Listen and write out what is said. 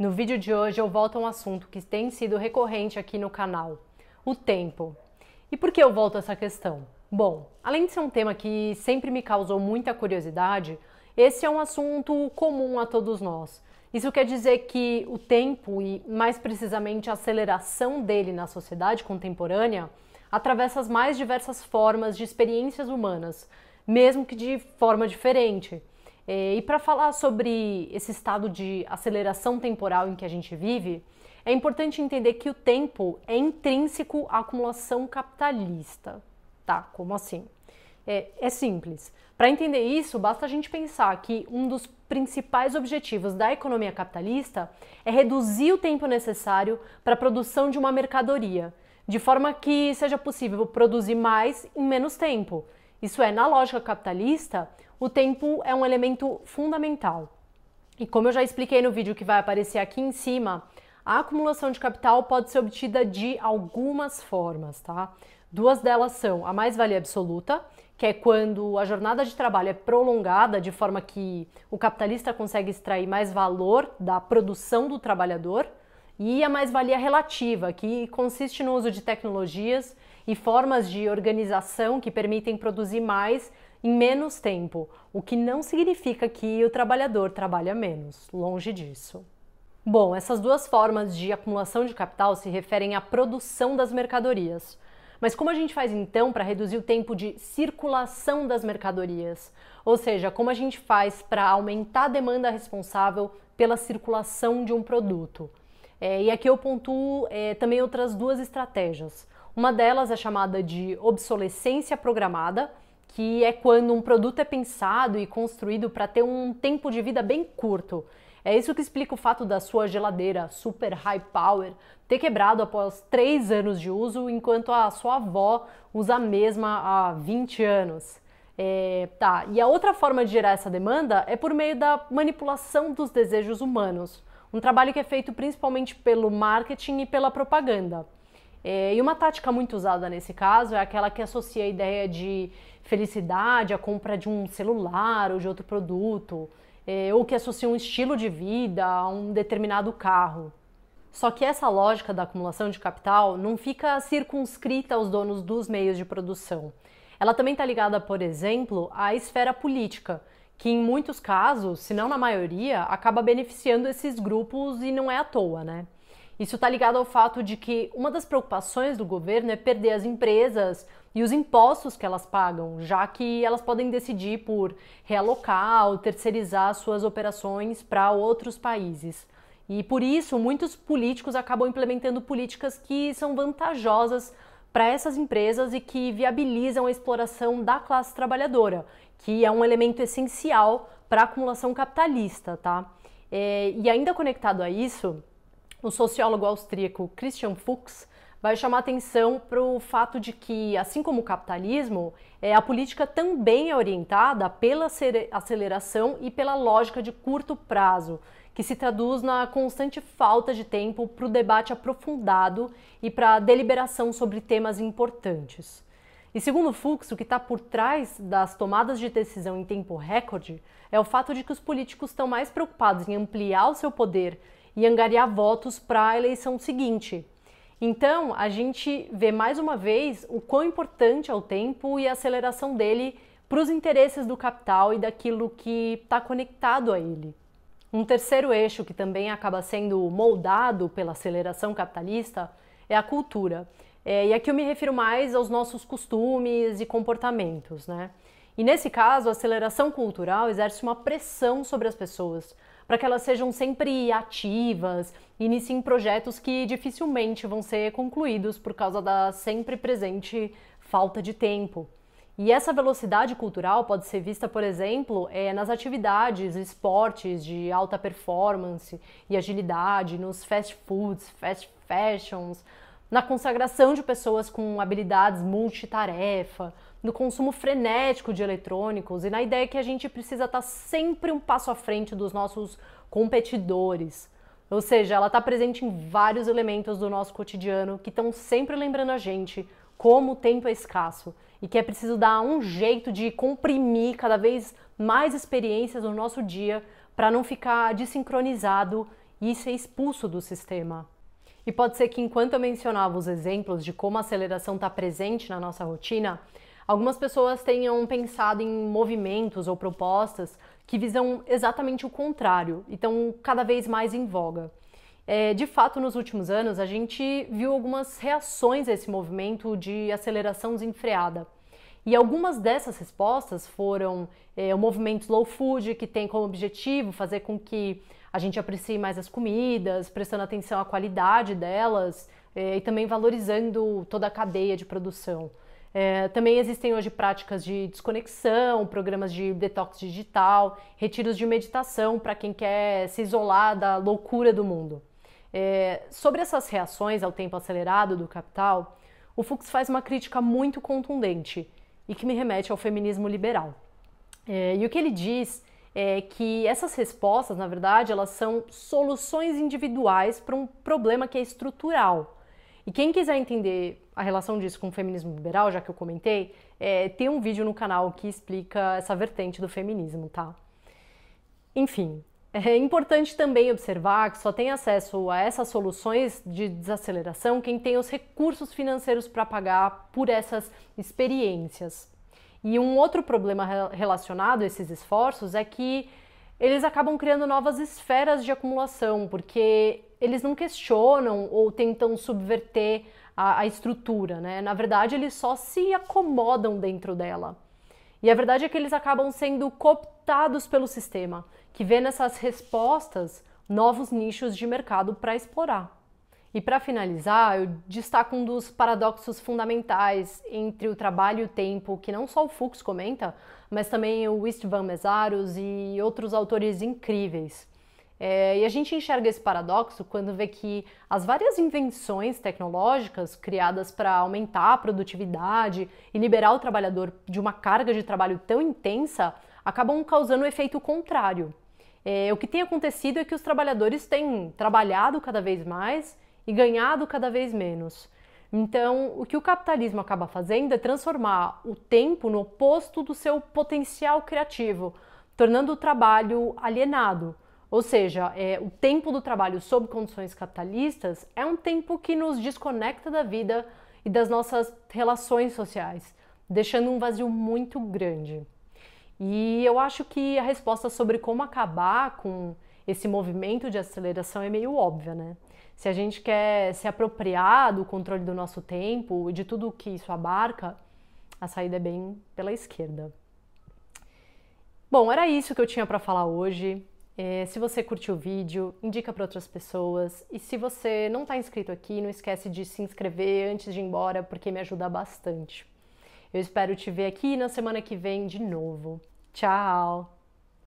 No vídeo de hoje eu volto a um assunto que tem sido recorrente aqui no canal: o tempo. E por que eu volto a essa questão? Bom, além de ser um tema que sempre me causou muita curiosidade, esse é um assunto comum a todos nós. Isso quer dizer que o tempo e, mais precisamente, a aceleração dele na sociedade contemporânea atravessa as mais diversas formas de experiências humanas, mesmo que de forma diferente. É, e para falar sobre esse estado de aceleração temporal em que a gente vive, é importante entender que o tempo é intrínseco à acumulação capitalista. Tá, como assim? É, é simples. Para entender isso, basta a gente pensar que um dos principais objetivos da economia capitalista é reduzir o tempo necessário para a produção de uma mercadoria, de forma que seja possível produzir mais em menos tempo. Isso é, na lógica capitalista, o tempo é um elemento fundamental. E como eu já expliquei no vídeo que vai aparecer aqui em cima, a acumulação de capital pode ser obtida de algumas formas, tá? Duas delas são a mais-valia absoluta, que é quando a jornada de trabalho é prolongada de forma que o capitalista consegue extrair mais valor da produção do trabalhador, e a mais-valia relativa, que consiste no uso de tecnologias e formas de organização que permitem produzir mais em menos tempo, o que não significa que o trabalhador trabalha menos, longe disso. Bom, essas duas formas de acumulação de capital se referem à produção das mercadorias. Mas como a gente faz então para reduzir o tempo de circulação das mercadorias? Ou seja, como a gente faz para aumentar a demanda responsável pela circulação de um produto? É, e aqui eu pontuo é, também outras duas estratégias. Uma delas é chamada de obsolescência programada, que é quando um produto é pensado e construído para ter um tempo de vida bem curto. É isso que explica o fato da sua geladeira super high power ter quebrado após 3 anos de uso, enquanto a sua avó usa a mesma há 20 anos. É, tá, e a outra forma de gerar essa demanda é por meio da manipulação dos desejos humanos, um trabalho que é feito principalmente pelo marketing e pela propaganda. É, e uma tática muito usada nesse caso é aquela que associa a ideia de felicidade à compra de um celular ou de outro produto, é, ou que associa um estilo de vida a um determinado carro. Só que essa lógica da acumulação de capital não fica circunscrita aos donos dos meios de produção. Ela também está ligada, por exemplo, à esfera política, que em muitos casos, se não na maioria, acaba beneficiando esses grupos e não é à toa, né? Isso está ligado ao fato de que uma das preocupações do governo é perder as empresas e os impostos que elas pagam, já que elas podem decidir por realocar ou terceirizar suas operações para outros países. E por isso, muitos políticos acabam implementando políticas que são vantajosas para essas empresas e que viabilizam a exploração da classe trabalhadora, que é um elemento essencial para a acumulação capitalista, tá? É, e ainda conectado a isso, o sociólogo austríaco Christian Fuchs vai chamar atenção para o fato de que, assim como o capitalismo, é, a política também é orientada pela aceleração e pela lógica de curto prazo, que se traduz na constante falta de tempo para o debate aprofundado e para a deliberação sobre temas importantes. E segundo Fuchs, o que está por trás das tomadas de decisão em tempo recorde é o fato de que os políticos estão mais preocupados em ampliar o seu poder e angariar votos para a eleição seguinte. Então, a gente vê mais uma vez o quão importante é o tempo e a aceleração dele para os interesses do capital e daquilo que está conectado a ele. Um terceiro eixo que também acaba sendo moldado pela aceleração capitalista é a cultura. É, e aqui eu me refiro mais aos nossos costumes e comportamentos, né? E nesse caso, a aceleração cultural exerce uma pressão sobre as pessoas para que elas sejam sempre ativas, iniciem projetos que dificilmente vão ser concluídos por causa da sempre presente falta de tempo. E essa velocidade cultural pode ser vista, por exemplo, é, nas atividades, esportes de alta performance e agilidade, nos fast foods, fast fashions, na consagração de pessoas com habilidades multitarefa, no consumo frenético de eletrônicos e na ideia que a gente precisa estar sempre um passo à frente dos nossos competidores. Ou seja, ela está presente em vários elementos do nosso cotidiano que estão sempre lembrando a gente como o tempo é escasso e que é preciso dar um jeito de comprimir cada vez mais experiências no nosso dia para não ficar desincronizado e ser expulso do sistema. E pode ser que enquanto eu mencionava os exemplos de como a aceleração está presente na nossa rotina, algumas pessoas tenham pensado em movimentos ou propostas que visam exatamente o contrário e estão cada vez mais em voga. É, de fato, nos últimos anos, a gente viu algumas reações a esse movimento de aceleração desenfreada. E algumas dessas respostas foram é, o movimento Slow Food, que tem como objetivo fazer com que a gente aprecie mais as comidas, prestando atenção à qualidade delas é, e também valorizando toda a cadeia de produção. É, também existem hoje práticas de desconexão, programas de detox digital, retiros de meditação para quem quer se isolar da loucura do mundo. É, sobre essas reações ao tempo acelerado do capital, o Fux faz uma crítica muito contundente e que me remete ao feminismo liberal. É, e o que ele diz é que essas respostas, na verdade, elas são soluções individuais para um problema que é estrutural. E quem quiser entender a relação disso com o feminismo liberal, já que eu comentei, é, tem um vídeo no canal que explica essa vertente do feminismo, tá? Enfim, é importante também observar que só tem acesso a essas soluções de desaceleração quem tem os recursos financeiros para pagar por essas experiências. E um outro problema relacionado a esses esforços é que eles acabam criando novas esferas de acumulação, porque eles não questionam ou tentam subverter a, a estrutura, né? Na verdade, eles só se acomodam dentro dela. E a verdade é que eles acabam sendo cooptados pelo sistema, que vê nessas respostas novos nichos de mercado para explorar. E para finalizar, eu destaco um dos paradoxos fundamentais entre o trabalho e o tempo, que não só o Fuchs comenta, mas também o Istvan Mesaros e outros autores incríveis. É, e a gente enxerga esse paradoxo quando vê que as várias invenções tecnológicas criadas para aumentar a produtividade e liberar o trabalhador de uma carga de trabalho tão intensa acabam causando o um efeito contrário. É, o que tem acontecido é que os trabalhadores têm trabalhado cada vez mais e ganhado cada vez menos. Então, o que o capitalismo acaba fazendo é transformar o tempo no oposto do seu potencial criativo, tornando o trabalho alienado ou seja, é, o tempo do trabalho sob condições capitalistas é um tempo que nos desconecta da vida e das nossas relações sociais, deixando um vazio muito grande. E eu acho que a resposta sobre como acabar com esse movimento de aceleração é meio óbvia, né? Se a gente quer se apropriar do controle do nosso tempo e de tudo que isso abarca, a saída é bem pela esquerda. Bom, era isso que eu tinha para falar hoje. É, se você curtiu o vídeo, indica para outras pessoas. E se você não está inscrito aqui, não esquece de se inscrever antes de ir embora, porque me ajuda bastante. Eu espero te ver aqui na semana que vem de novo. Tchau!